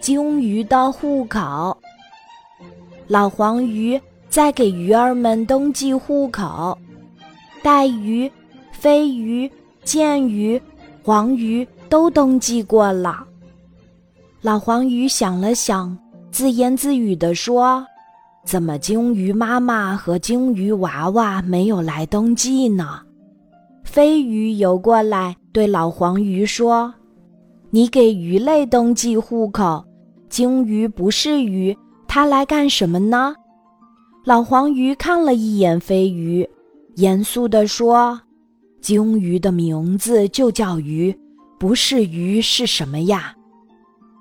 鲸鱼的户口。老黄鱼在给鱼儿们登记户口，带鱼、飞鱼、剑鱼、黄鱼都登记过了。老黄鱼想了想，自言自语地说：“怎么鲸鱼妈妈和鲸鱼娃娃没有来登记呢？”飞鱼游过来，对老黄鱼说：“你给鱼类登记户口，鲸鱼不是鱼，它来干什么呢？”老黄鱼看了一眼飞鱼，严肃地说：“鲸鱼的名字就叫鱼，不是鱼是什么呀？”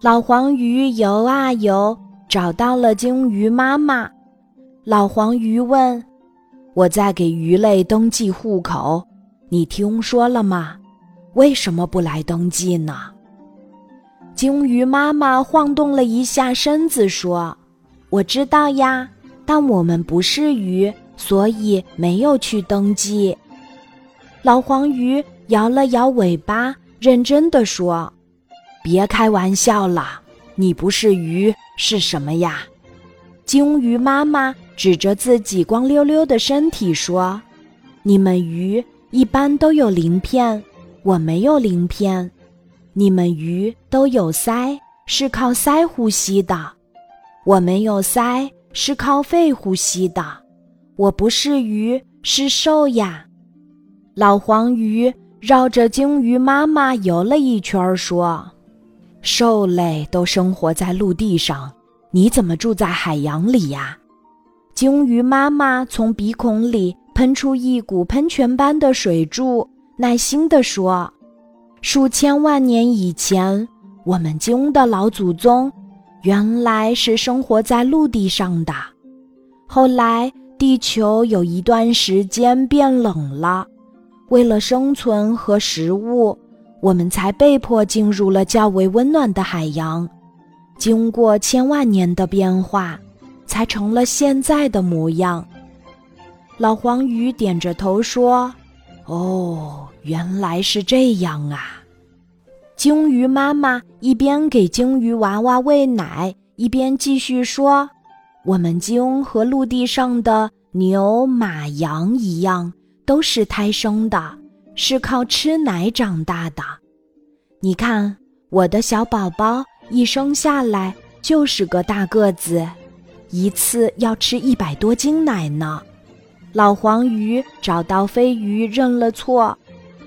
老黄鱼游啊游，找到了鲸鱼妈妈。老黄鱼问：“我在给鱼类登记户口。”你听说了吗？为什么不来登记呢？鲸鱼妈妈晃动了一下身子说：“我知道呀，但我们不是鱼，所以没有去登记。”老黄鱼摇了摇尾巴，认真的说：“别开玩笑了，你不是鱼是什么呀？”鲸鱼妈妈指着自己光溜溜的身体说：“你们鱼。”一般都有鳞片，我没有鳞片。你们鱼都有鳃，是靠鳃呼吸的，我没有鳃，是靠肺呼吸的。我不是鱼，是兽呀。老黄鱼绕着鲸鱼妈妈游了一圈，说：“兽类都生活在陆地上，你怎么住在海洋里呀？”鲸鱼妈妈从鼻孔里。喷出一股喷泉般的水柱，耐心地说：“数千万年以前，我们鲸的老祖宗原来是生活在陆地上的。后来，地球有一段时间变冷了，为了生存和食物，我们才被迫进入了较为温暖的海洋。经过千万年的变化，才成了现在的模样。”老黄鱼点着头说：“哦，原来是这样啊！”鲸鱼妈妈一边给鲸鱼娃娃喂奶，一边继续说：“我们鲸和陆地上的牛、马、羊一样，都是胎生的，是靠吃奶长大的。你看，我的小宝宝一生下来就是个大个子，一次要吃一百多斤奶呢。”老黄鱼找到飞鱼认了错，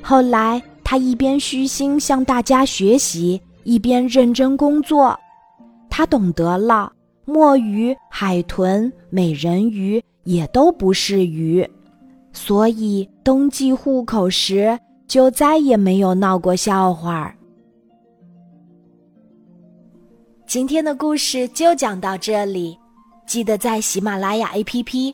后来他一边虚心向大家学习，一边认真工作。他懂得了，墨鱼、海豚、美人鱼也都不是鱼，所以登记户口时就再也没有闹过笑话。今天的故事就讲到这里，记得在喜马拉雅 APP。